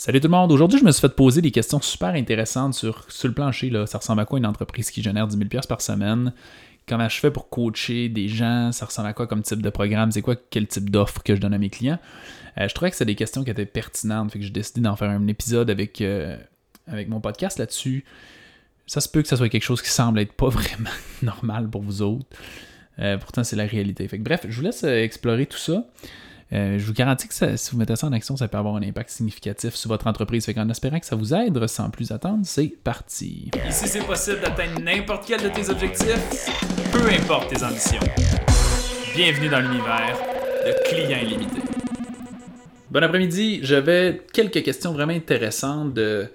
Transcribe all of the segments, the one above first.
Salut tout le monde. Aujourd'hui, je me suis fait poser des questions super intéressantes sur, sur le plancher. Là. Ça ressemble à quoi une entreprise qui génère 10 000 par semaine? Comment je fais pour coacher des gens? Ça ressemble à quoi comme type de programme? C'est quoi quel type d'offre que je donne à mes clients? Euh, je trouvais que c'était des questions qui étaient pertinentes. Fait que j'ai décidé d'en faire un épisode avec, euh, avec mon podcast là-dessus. Ça se peut que ça soit quelque chose qui semble être pas vraiment normal pour vous autres. Euh, pourtant, c'est la réalité. Bref, je vous laisse explorer tout ça. Euh, je vous garantis que si vous mettez ça en action, ça peut avoir un impact significatif sur votre entreprise. Fait qu'en espérant que ça vous aide, sans plus attendre, c'est parti. Ici, c'est possible d'atteindre n'importe quel de tes objectifs, peu importe tes ambitions. Bienvenue dans l'univers de Clients Illimités. Bon après-midi, j'avais quelques questions vraiment intéressantes de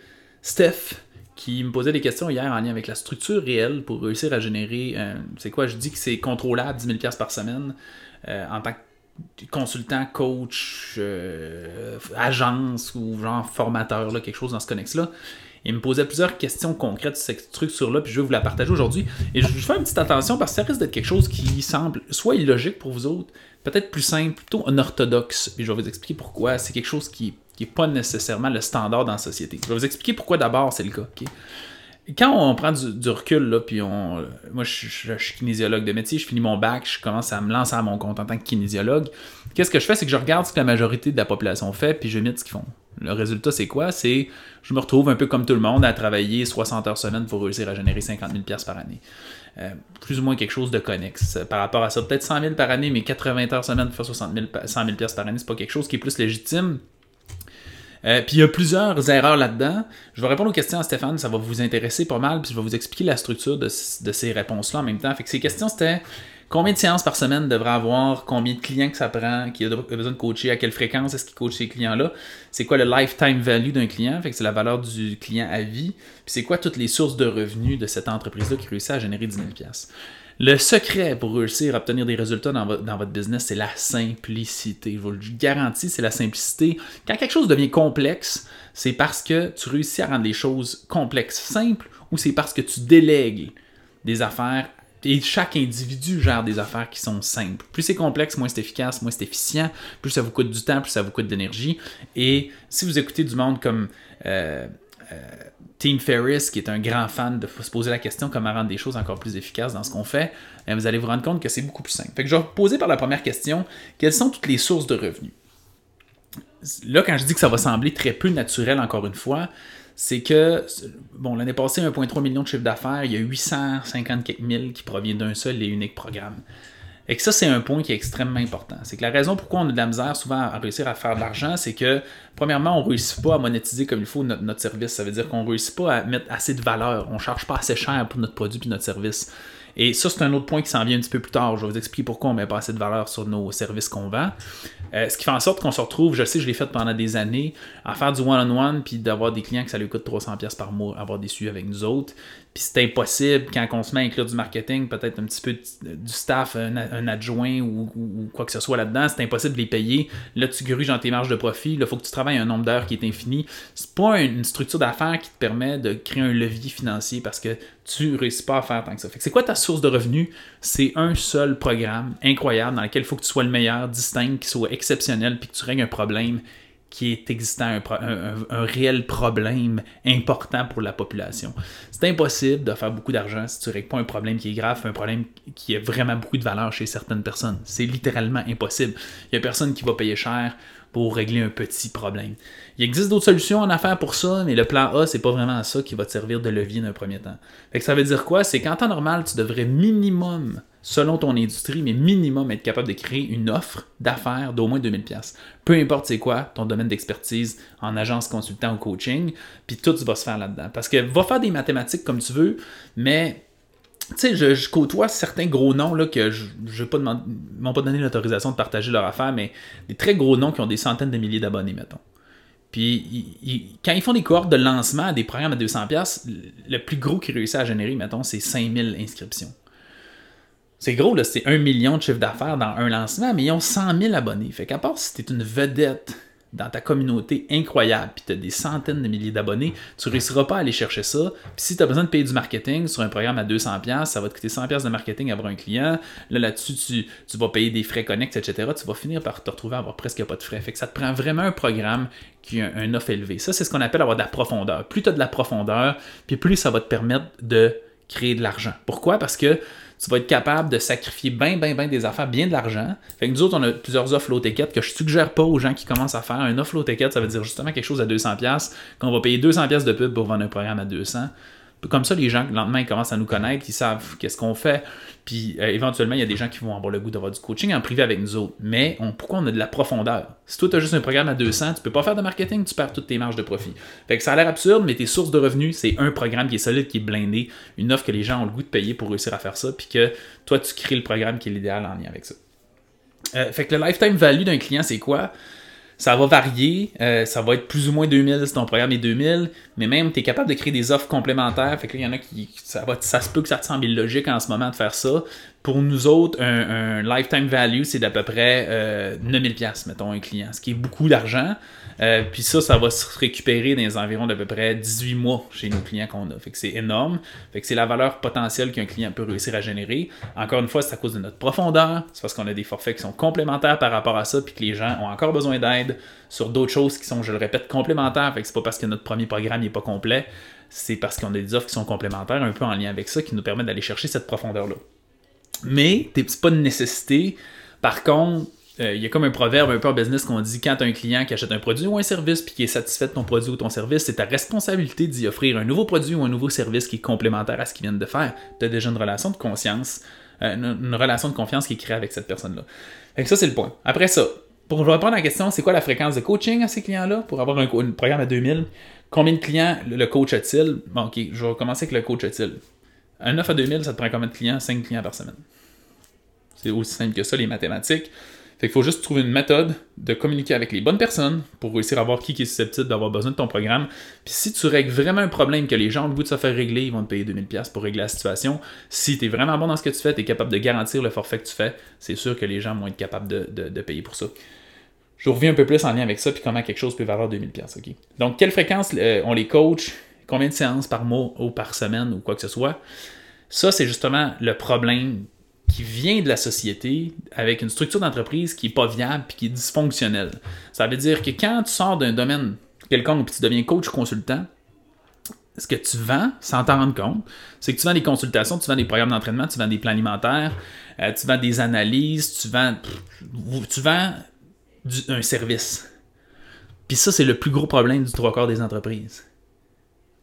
Steph qui me posait des questions hier en lien avec la structure réelle pour réussir à générer, euh, c'est quoi, je dis que c'est contrôlable, 10 000 par semaine euh, en tant que consultant, coach, euh, agence ou genre formateur, là, quelque chose dans ce connexe-là. Il me posait plusieurs questions concrètes sur cette structure-là, puis je vais vous la partager aujourd'hui. Et je faire une petite attention parce que ça risque d'être quelque chose qui semble soit illogique pour vous autres, peut-être plus simple, plutôt unorthodoxe. Et je vais vous expliquer pourquoi. C'est quelque chose qui n'est pas nécessairement le standard dans la société. Je vais vous expliquer pourquoi d'abord c'est le cas. Quand on prend du, recul, là, puis on, moi je, suis kinésiologue de métier, je finis mon bac, je commence à me lancer à mon compte en tant que kinésiologue. Qu'est-ce que je fais? C'est que je regarde ce que la majorité de la population fait, puis je mets ce qu'ils font. Le résultat, c'est quoi? C'est je me retrouve un peu comme tout le monde à travailler 60 heures semaine pour réussir à générer 50 000 par année. Euh, plus ou moins quelque chose de connexe. Par rapport à ça, peut-être 100 000 par année, mais 80 heures semaine pour faire 60 000, 100 000 par année, c'est pas quelque chose qui est plus légitime. Euh, puis il y a plusieurs erreurs là-dedans. Je vais répondre aux questions à Stéphane, ça va vous intéresser pas mal, puis je vais vous expliquer la structure de, ces réponses-là en même temps. Fait que ces questions, c'était combien de séances par semaine devrait avoir, combien de clients que ça prend, qui a besoin de coacher, à quelle fréquence est-ce qu'il coach ces clients-là, c'est quoi le lifetime value d'un client, fait que c'est la valeur du client à vie, puis c'est quoi toutes les sources de revenus de cette entreprise-là qui réussit à générer 10 000 le secret pour réussir à obtenir des résultats dans, votre, business, c'est la simplicité. Je vous le garantis, c'est la simplicité. Quand quelque chose devient complexe, c'est parce que tu réussis à rendre les choses complexes simples ou c'est parce que tu délègues des affaires et chaque individu gère des affaires qui sont simples. Plus c'est complexe, moins c'est efficace, moins c'est efficient, plus ça vous coûte du temps, plus ça vous coûte d'énergie. Et si vous écoutez du monde comme euh, euh, Tim Ferriss, qui est un grand fan de se poser la question comment rendre des choses encore plus efficaces dans ce qu'on fait, eh, vous allez vous rendre compte que c'est beaucoup plus simple. Fait que je vais poser par la première question quelles sont toutes les sources de revenus? Là, quand je dis que ça va sembler très peu naturel, encore une fois, c'est que, bon, l'année passée, 1,3 million de chiffre d'affaires, il y a 850 000 qui proviennent d'un seul et unique programme. Et que ça, c'est un point qui est extrêmement important. C'est que la raison pourquoi on a de la misère souvent à réussir à faire de l'argent, c'est que, premièrement, on ne réussit pas à monétiser comme il faut notre, service. Ça veut dire qu'on ne réussit pas à mettre assez de valeur. On ne charge pas assez cher pour notre produit et notre service. Et ça, c'est un autre point qui s'en vient un petit peu plus tard. Je vais vous expliquer pourquoi on met pas assez de valeur sur nos services qu'on vend. Euh, ce qui fait en sorte qu'on se retrouve, je sais, je l'ai fait pendant des années, à faire du one-on-one, puis d'avoir des clients que ça lui coûte 300$ par mois, avoir des suivis avec nous autres. Puis c'est impossible quand on se met à inclure du marketing, peut-être un petit peu du staff, un, adjoint ou, quoi que ce soit là-dedans, c'est impossible de les payer. Là, tu gruges dans tes marges de profit. Là, il faut que tu travailles un nombre d'heures qui est infini. C'est pas une structure d'affaires qui te permet de créer un levier financier parce que tu réussis pas à faire tant que ça. Fait que c'est quoi ta source de revenus? C'est un seul programme incroyable dans lequel il faut que tu sois le meilleur, distinct, qui soit exceptionnel, puis que tu règles un problème qui est existant, un, réel problème important pour la population. C'est impossible de faire beaucoup d'argent si tu ne règles pas un problème qui est grave, un problème qui a vraiment beaucoup de valeur chez certaines personnes. C'est littéralement impossible. Il n'y a personne qui va payer cher pour régler un petit problème. Il existe d'autres solutions en affaires pour ça, mais le plan A, c'est pas vraiment ça qui va te servir de levier dans un premier temps. Fait que ça veut dire quoi? C'est qu'en temps normal, tu devrais minimum selon ton industrie, mais minimum être capable de créer une offre d'affaires d'au moins 2000$. Peu importe c'est quoi ton domaine d'expertise en agence consultant ou coaching, puis tout va se faire là-dedans. Parce que va faire des mathématiques comme tu veux, mais tu sais, je, côtoie certains gros noms là, que je ne m'ont pas donné l'autorisation de partager leur affaire, mais des très gros noms qui ont des centaines de milliers d'abonnés, mettons. Puis quand ils font des cohortes de lancement à des programmes à 200$, le plus gros qu'ils réussissent à générer, mettons, c'est 5000 inscriptions. C'est gros, c'est un million de chiffre d'affaires dans un lancement, mais ils ont 100 000 abonnés. Fait qu'à part si tu es une vedette dans ta communauté incroyable, puis tu as des centaines de milliers d'abonnés, tu ne réussiras pas à aller chercher ça. Puis si tu as besoin de payer du marketing sur un programme à 200$, ça va te coûter 100$ de marketing à avoir un client. Là, là-dessus, tu, vas payer des frais connects, etc. Tu vas finir par te retrouver à avoir presque pas de frais. Fait que ça te prend vraiment un programme qui a un offre élevé. Ça, c'est ce qu'on appelle avoir de la profondeur. Plus tu as de la profondeur, puis plus ça va te permettre de créer de l'argent. Pourquoi? Parce que tu vas être capable de sacrifier bien, bien, bien des affaires, bien de l'argent. Fait que nous autres, on a plusieurs offres low ticket que je suggère pas aux gens qui commencent à faire. Un offre low ticket, ça veut dire justement quelque chose à 200$, qu'on va payer 200$ de pub pour vendre un programme à 200$. Comme ça, les gens, lentement, ils commencent à nous connaître, ils savent qu'est-ce qu'on fait. Puis euh, éventuellement, il y a des gens qui vont avoir le goût d'avoir du coaching en privé avec nous autres. Mais pourquoi on a de la profondeur? Si toi, tu as juste un programme à 200, tu peux pas faire de marketing, tu perds toutes tes marges de profit. Fait que ça a l'air absurde, mais tes sources de revenus, c'est un programme qui est solide, qui est blindé, une offre que les gens ont le goût de payer pour réussir à faire ça, puis que toi, tu crées le programme qui est l'idéal en lien avec ça. Euh, fait que le lifetime value d'un client, c'est quoi? Ça va varier, euh, ça va être plus ou moins 2000 si ton programme est 2000, mais même tu es capable de créer des offres complémentaires. Fait que il y en a qui. Ça, va, ça se peut que ça te semble illogique en ce moment de faire ça. Pour nous autres, un, lifetime value, c'est d'à peu près euh, 9000$, mettons, un client, ce qui est beaucoup d'argent. Euh, puis ça, ça va se récupérer dans les environs d'à peu près 18 mois chez nos clients qu'on a. Fait que c'est énorme. Fait que c'est la valeur potentielle qu'un client peut réussir à générer. Encore une fois, c'est à cause de notre profondeur. C'est parce qu'on a des forfaits qui sont complémentaires par rapport à ça, puis que les gens ont encore besoin d'aide sur d'autres choses qui sont, je le répète, complémentaires. Fait que c'est pas parce que notre premier programme n'est pas complet, c'est parce qu'on a des offres qui sont complémentaires, un peu en lien avec ça, qui nous permettent d'aller chercher cette profondeur-là. Mais c'est pas une nécessité. Par contre, euh, il y a comme un proverbe un peu en business qu'on dit quand tu as un client qui achète un produit ou un service puis qui est satisfait de ton produit ou ton service, c'est ta responsabilité d'y offrir un nouveau produit ou un nouveau service qui est complémentaire à ce qu'ils viennent de faire. Tu as déjà une relation de conscience, euh, une, relation de confiance qui est créée avec cette personne-là. Et ça, c'est le point. Après ça, pour répondre à la question, c'est quoi la fréquence de coaching à ces clients-là? Pour avoir un, programme à 2000 Combien de clients le coach a-t-il? Bon, ok, je vais commencer avec le coach a-t-il. Un 9 à 2000, ça te prend combien de clients? 5 clients par semaine. C'est aussi simple que ça, les mathématiques. Fait faut juste trouver une méthode de communiquer avec les bonnes personnes pour réussir à voir qui est susceptible d'avoir besoin de ton programme. Puis si tu règles vraiment un problème que les gens ont le goût de se faire régler, ils vont te payer 2000$ pour régler la situation. Si tu es vraiment bon dans ce que tu fais, tu es capable de garantir le forfait que tu fais, c'est sûr que les gens vont être capables de, payer pour ça. Je reviens un peu plus en lien avec ça, puis comment quelque chose peut valoir 2000$. ok? Donc, quelle fréquence euh, on les coach? Combien de séances par mois ou par semaine ou quoi que ce soit Ça, c'est justement le problème qui vient de la société avec une structure d'entreprise qui n'est pas viable et qui est dysfonctionnelle. Ça veut dire que quand tu sors d'un domaine quelconque et tu deviens coach consultant, ce que tu vends, sans t'en rendre compte, c'est que tu vends des consultations, tu vends des programmes d'entraînement, tu vends des plans alimentaires, euh, tu vends des analyses, tu vends, tu vends un service. Puis ça, c'est le plus gros problème du trois quarts des entreprises.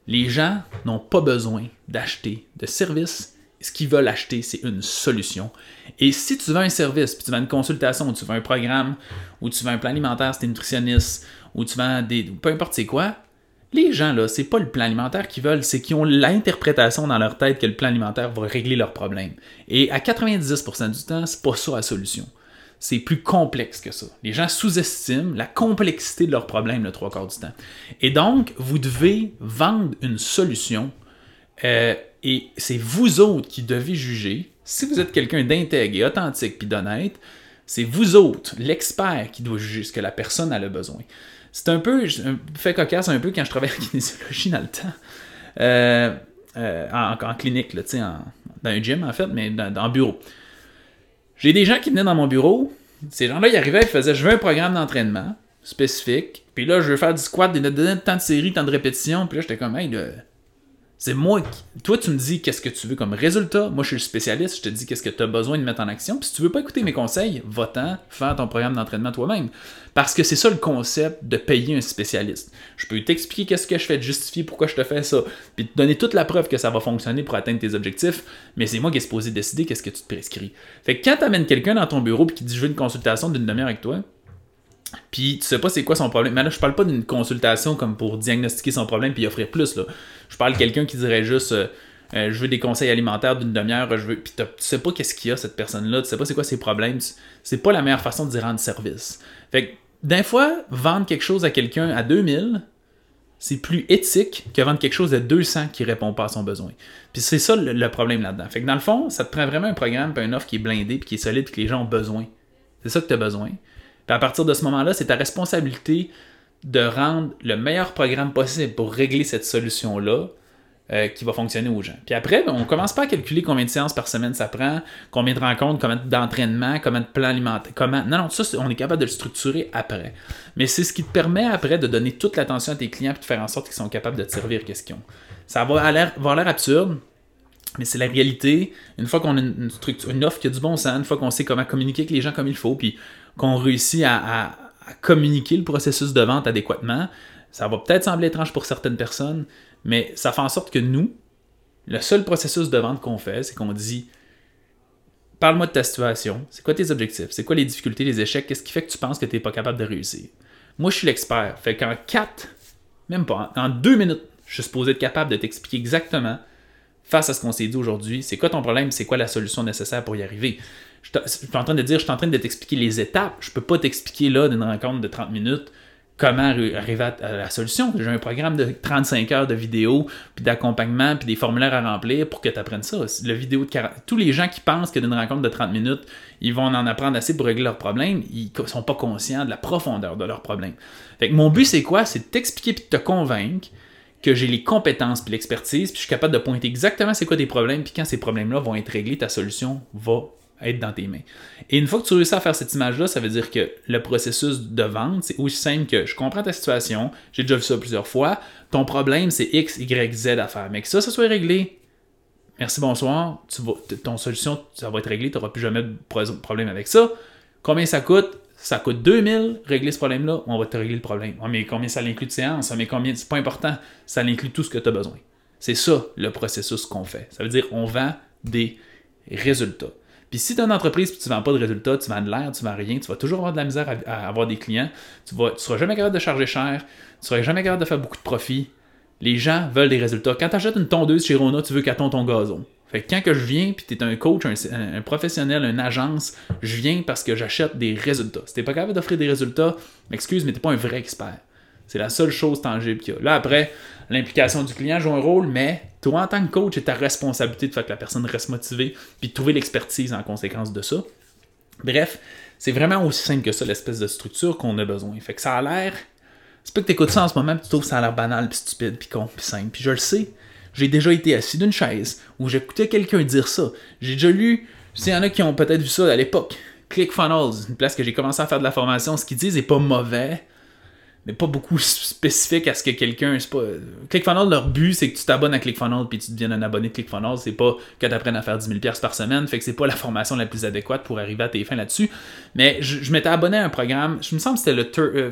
Les gens n'ont pas besoin d'acheter de services ce qu'ils veulent acheter, c'est une solution. Et si tu veux un service, puis tu veux une consultation, ou tu veux un programme, ou tu veux un plan alimentaire, c'est nutritionniste, ou tu vends des. peu importe c'est quoi, les gens, là, c'est pas le plan alimentaire qu'ils veulent, c'est qu'ils ont l'interprétation dans leur tête que le plan alimentaire va régler leurs problèmes. Et à 90% du temps, c'est pas ça la solution. C'est plus complexe que ça. Les gens sous-estiment la complexité de leurs problèmes le trois quarts du temps. Et donc, vous devez vendre une solution euh, et c'est vous autres qui devez juger. Si vous êtes quelqu'un d'intègre et authentique puis d'honnête, c'est vous autres, l'expert, qui doit juger ce que la personne a le besoin. C'est un peu, un fait cocasse un peu quand je travaillais en kinésiologie dans le temps, euh, euh, en, clinique, là, en, dans un gym en fait, mais dans, dans bureau. J'ai des gens qui venaient dans mon bureau, ces gens-là, ils arrivaient, ils faisaient Je veux un programme d'entraînement spécifique, puis là, je veux faire du squat, des, des, de série, temps de répétition, puis là, j'étais comme Hey, c'est moi qui. Toi, tu me dis qu'est-ce que tu veux comme résultat. Moi, je suis le spécialiste. Je te dis qu'est-ce que tu as besoin de mettre en action. Puis si tu veux pas écouter mes conseils, va-t'en faire ton programme d'entraînement toi-même. Parce que c'est ça le concept de payer un spécialiste. Je peux t'expliquer qu'est-ce que je fais, te justifier pourquoi je te fais ça, puis te donner toute la preuve que ça va fonctionner pour atteindre tes objectifs. Mais c'est moi qui ai supposé décider qu'est-ce que tu te prescris. Fait que quand tu amènes quelqu'un dans ton bureau et qui dit je veux une consultation d'une demi-heure avec toi, puis tu sais pas c'est quoi son problème. Mais là, je parle pas d'une consultation comme pour diagnostiquer son problème puis offrir plus. Là. Je parle de quelqu'un qui dirait juste euh, euh, je veux des conseils alimentaires d'une demi-heure, je veux. Puis tu sais pas qu'est-ce qu'il y a cette personne-là, tu sais pas c'est quoi ses problèmes. C'est pas la meilleure façon de dire rendre service. Fait que d'un fois, vendre quelque chose à quelqu'un à 2000, c'est plus éthique que vendre quelque chose à 200 qui répond pas à son besoin. Puis c'est ça le, problème là-dedans. Fait que dans le fond, ça te prend vraiment un programme, puis une offre qui est blindée, puis qui est solide, puis que les gens ont besoin. C'est ça que tu as besoin Puis à partir de ce moment-là, c'est ta responsabilité de rendre le meilleur programme possible pour régler cette solution-là euh, qui va fonctionner aux gens. Puis après, ben, on commence pas à calculer combien de séances par semaine ça prend, combien de rencontres, combien d'entraînement, combien de plans alimentaires, comment. Non, non, ça, on est capable de le structurer après. Mais c'est ce qui te permet après de donner toute l'attention à tes clients et de faire en sorte qu'ils sont capables de te servir question. Ça va avoir l'air absurde, mais c'est la réalité. Une fois qu'on a une, structure, une offre qui a du bon sens, une fois qu'on sait comment communiquer avec les gens comme il faut, puis qu'on réussit à communiquer le processus de vente adéquatement, ça va peut-être sembler étrange pour certaines personnes, mais ça fait en sorte que nous, le seul processus de vente qu'on fait, c'est qu'on dit Parle-moi de ta situation, c'est quoi tes objectifs, c'est quoi les difficultés, les échecs, qu'est-ce qui fait que tu penses que tu n'es pas capable de réussir? Moi, je suis l'expert. Fait qu'en 4, même pas, en 2 minutes, je suis supposé être capable de t'expliquer exactement, face à ce qu'on s'est dit aujourd'hui, c'est quoi ton problème, c'est quoi la solution nécessaire pour y arriver? Je suis en train de dire, je suis en train de t'expliquer les étapes. Je peux pas t'expliquer là d'une rencontre de 30 minutes comment arriver à la solution. J'ai un programme de 35 heures de vidéo, puis d'accompagnement, puis des formulaires à remplir pour que tu apprennes ça. Le vidéo de Tous les gens qui pensent que d'une rencontre de 30 minutes, ils vont en apprendre assez pour régler leurs problèmes, ils sont pas conscients de la profondeur de leurs problèmes. Fait mon but, c'est quoi? C'est de t'expliquer puis de te convaincre que j'ai les compétences puis l'expertise, puis je suis capable de pointer exactement c'est quoi tes problèmes, puis quand ces problèmes-là vont être réglés, ta solution va être dans tes mains. Et une fois que tu réussis à faire cette image-là, ça veut dire que le processus de vente, c'est aussi simple que je comprends ta situation, j'ai déjà vu ça plusieurs fois, ton problème, c'est X, Y, Z à faire. Mais que ça, ça soit réglé, merci, bonsoir, tu ton solution, ça va être réglé, tu n'auras plus jamais de problème avec ça. Combien ça coûte? Ça coûte 2000, régler ce problème-là, on va te régler le problème. mais combien ça l'inclut de séance? Mais combien, c'est pas important, ça l'inclut tout ce que tu as besoin. C'est ça le processus qu'on fait. Ça veut dire on vend des résultats. Puis si tu as une entreprise et tu ne vends pas de résultats, tu vends de l'air, tu ne vends rien, tu vas toujours avoir de la misère à, avoir des clients, tu ne seras jamais capable de charger cher, tu seras jamais capable de faire beaucoup de profit. Les gens veulent des résultats. Quand tu achètes une tondeuse chez Rona, tu veux qu'elle tonde ton gazon. Fait que quand je viens, puis tu es un coach, un, professionnel, une agence, je viens parce que j'achète des résultats. Si tu pas capable d'offrir des résultats, m'excuse, mais tu pas un vrai expert. C'est la seule chose tangible qu'il y a. Là, après, l'implication du client joue un rôle, mais toi, en tant que coach, c'est ta responsabilité de faire que la personne reste motivée, puis de trouver l'expertise en conséquence de ça. Bref, c'est vraiment aussi simple que ça, l'espèce de structure qu'on a besoin. Fait que ça a l'air. C'est pas que tu écoutes ça en ce moment, puis tu trouves ça a l'air banal, puis stupide, puis con, puis simple. Puis je le sais. J'ai déjà été assis d'une chaise où j'écoutais quelqu'un dire ça. J'ai déjà lu. Il y en a qui ont peut-être vu ça à l'époque. ClickFunnels, une place que j'ai commencé à faire de la formation. Ce qu'ils disent n'est pas mauvais, pas beaucoup spécifique à ce que quelqu'un. C'est pas... ClickFunnels, leur but, c'est que tu t'abonnes à ClickFunnels puis tu deviennes un abonné de ClickFunnels. C'est pas que tu apprennes à faire 10 000 par semaine. Fait que c'est pas la formation la plus adéquate pour arriver à tes fins là-dessus. Mais je, m'étais abonné à un programme. Je me semble que c'était le, euh,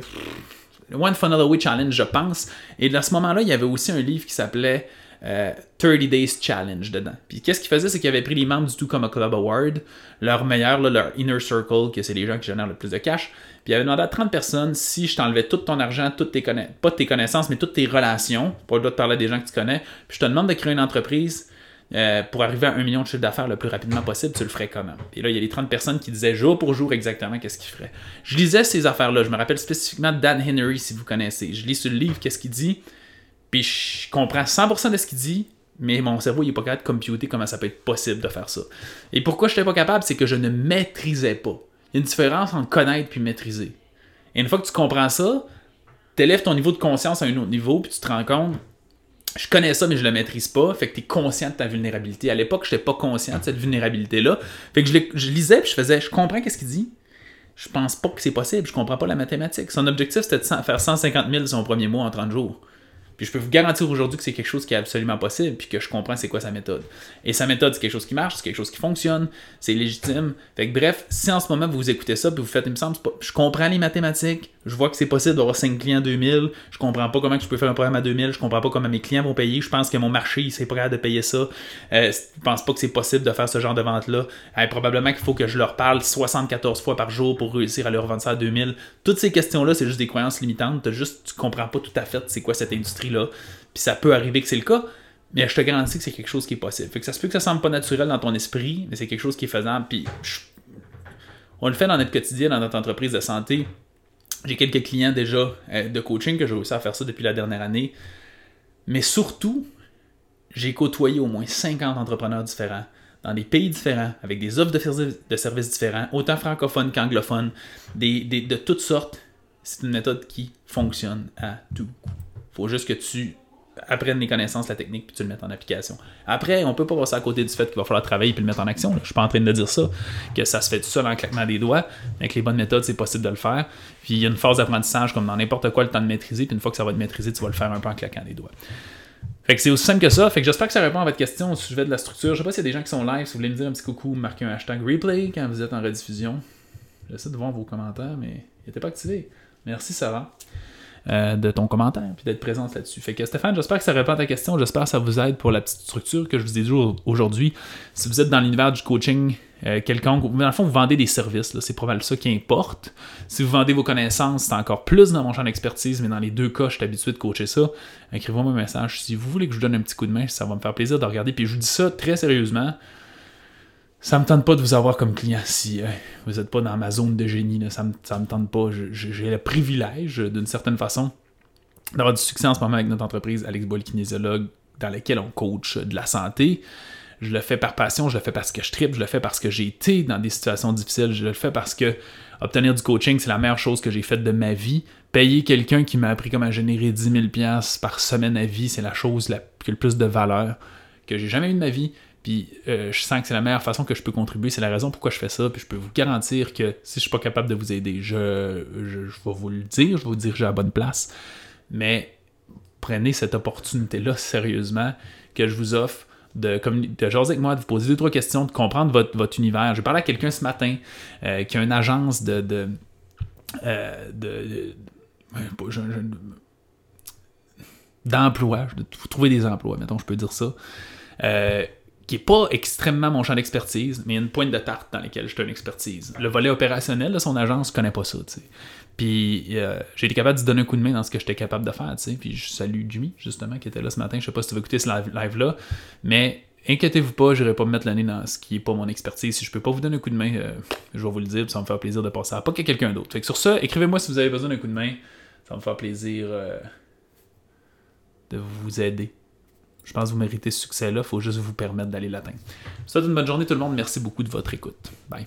One Funnel Away Challenge, je pense. Et à ce moment-là, il y avait aussi un livre qui s'appelait 30 euh, Days Challenge dedans. Puis qu'est-ce qu'il faisait, c'est qu'il avait pris les membres du Tout comme a Club Award, leur meilleur, leur inner circle, que c'est les gens qui génèrent le plus de cash. Puis il avait demandé à 30 personnes si je t'enlevais tout ton argent, toutes tes connaissances, pas tes connaissances, mais toutes tes relations, pas le droit de parler des gens que tu connais. Puis je te demande de créer une entreprise. Euh, pour arriver à un million de chiffre d'affaires le plus rapidement possible, tu le ferais comment? Et là, il y a les 30 personnes qui disaient jour pour jour exactement qu'est-ce qu'ils feraient. Je lisais ces affaires-là. Je me rappelle spécifiquement Dan Henry, si vous connaissez. Je lis le livre qu'est-ce qu'il dit. Puis je comprends 100% de ce qu'il dit, mais mon cerveau il est pas capable de computer comment ça peut être possible de faire ça. Et pourquoi je n'étais pas capable, c'est que je ne maîtrisais pas. Il y a une différence entre connaître puis maîtriser. Et une fois que tu comprends ça, tu élèves ton niveau de conscience à un autre niveau, puis tu te rends compte, je connais ça, mais je le maîtrise pas. Fait que tu es conscient de ta vulnérabilité. À l'époque, je n'étais pas conscient de cette vulnérabilité-là. Fait que je, je lisais, puis je faisais, je comprends qu'est-ce qu'il dit. Je pense pas que c'est possible, je comprends pas la mathématique. Son objectif, c'était de faire 150 000 de son premier mois en 30 jours. Puis je peux vous garantir aujourd'hui que c'est quelque chose qui est absolument possible, puis que je comprends c'est quoi sa méthode. Et sa méthode, c'est quelque chose qui marche, c'est quelque chose qui fonctionne, c'est légitime. Fait que bref, si en ce moment vous écoutez ça, puis vous faites, il me semble, je comprends les mathématiques, je vois que c'est possible d'avoir 5 clients 2000, je comprends pas comment je peux faire un programme à 2000, je comprends pas comment mes clients vont payer, je pense que mon marché, il s'est capable de payer ça, euh, je pense pas que c'est possible de faire ce genre de vente-là. Euh, probablement qu'il faut que je leur parle 74 fois par jour pour réussir à leur vendre ça à 2000. Toutes ces questions-là, c'est juste des croyances limitantes, juste, tu comprends pas tout à fait c'est quoi cette industrie là Puis ça peut arriver que c'est le cas, mais je te garantis que c'est quelque chose qui est possible. Fait que ça se peut que ça semble pas naturel dans ton esprit, mais c'est quelque chose qui est faisable. Puis on le fait dans notre quotidien, dans notre entreprise de santé. J'ai quelques clients déjà euh, de coaching que j'ai réussi à faire ça depuis la dernière année. Mais surtout, j'ai côtoyé au moins 50 entrepreneurs différents dans des pays différents, avec des offres de, services- différents, autant francophones qu'anglophones, des- de toutes sortes. C'est une méthode qui fonctionne à tout coup. faut juste que tu apprennes les connaissances, la technique, puis tu le mettes en application. Après, on peut pas passer à côté du fait qu'il va falloir travailler puis le mettre en action. Je suis pas en train de dire ça, que ça se fait tout seul en claquement des doigts. Mais avec les bonnes méthodes, c'est possible de le faire. Puis il y a une phase d'apprentissage comme dans n'importe quoi, le temps de maîtriser. Puis une fois que ça va être maîtrisé, tu vas le faire un peu en claquant des doigts. Fait que c'est aussi simple que ça. Fait que j'espère que ça répond à votre question au sujet de la structure. Je sais pas s'il y a des gens qui sont live, si vous voulez me dire un petit coucou, marquer un hashtag replay quand vous êtes en rediffusion. J'essaie de voir vos commentaires, mais il n'était pas activé. Merci Sarah euh, de ton commentaire puis d'être présente là-dessus. Fait que Stéphane, j'espère que ça répond à ta question. J'espère que ça vous aide pour la petite structure que je vous ai aujourd'hui. Si vous êtes dans l'univers du coaching euh, quelconque, dans le fond, vous vendez des services. C'est probablement ça qui importe. Si vous vendez vos connaissances, c'est encore plus dans mon champ d'expertise, mais dans les deux cas, je suis habitué de coacher ça. Écrivez-moi un message. Si vous voulez que je vous donne un petit coup de main, ça va me faire plaisir de regarder. Puis je vous dis ça très sérieusement. Ça me tente pas de vous avoir comme client si euh, vous n'êtes pas dans ma zone de génie. Ça, me, ça me tente pas. J'ai le privilège, d'une certaine façon, d'avoir du succès en ce moment avec notre entreprise Alex Boyle Kinésiologue, dans laquelle on coach de la santé. Je le fais par passion, je le fais parce que je tripe, je le fais parce que j'ai été dans des situations difficiles, je le fais parce que obtenir du coaching, c'est la meilleure chose que j'ai faite de ma vie. Payer quelqu'un qui m'a appris comment générer 10 000 piastres par semaine à vie, c'est la chose qui a le plus de valeur que j'ai jamais eu de ma vie. Puis euh, je sens que c'est la meilleure façon que je peux contribuer. C'est la raison pourquoi je fais ça. Puis je peux vous garantir que si je suis pas capable de vous aider, je, vais vous le dire, je vais vous diriger à la bonne place. Mais prenez cette opportunité-là sérieusement que je vous offre de, de jaser avec moi, de vous poser deux, trois questions, de comprendre votre, univers. J'ai parlé à quelqu'un ce matin euh, qui a une agence de. de, euh, de- d'emploi, de trouver des emplois, mettons, je peux dire ça, qui est pas extrêmement mon champ d'expertise, mais il y a une pointe de tarte dans laquelle j'ai une expertise. Le volet opérationnel de son agence, je connais pas ça. Puis euh, j'ai été capable de donner un coup de main dans ce que j'étais capable de faire. Puis je salue Jimmy, justement, qui était là ce matin. Je sais pas si tu vas écouter ce live- live-là, mais inquiétez-vous pas, je pas me mettre le nez dans ce qui est pas mon expertise. Si je peux pas vous donner un coup de main, euh, je vais vous le dire, puis ça va me faire plaisir de passer à pas que quelqu'un d'autre. Fait que sur ça, écrivez-moi si vous avez besoin d'un coup de main. Ça va me faire plaisir euh, de vous aider. Je pense que vous méritez ce succès-là, il faut juste vous permettre d'aller l'atteindre. Je vous souhaite une bonne journée tout le monde, merci beaucoup de votre écoute. Bye.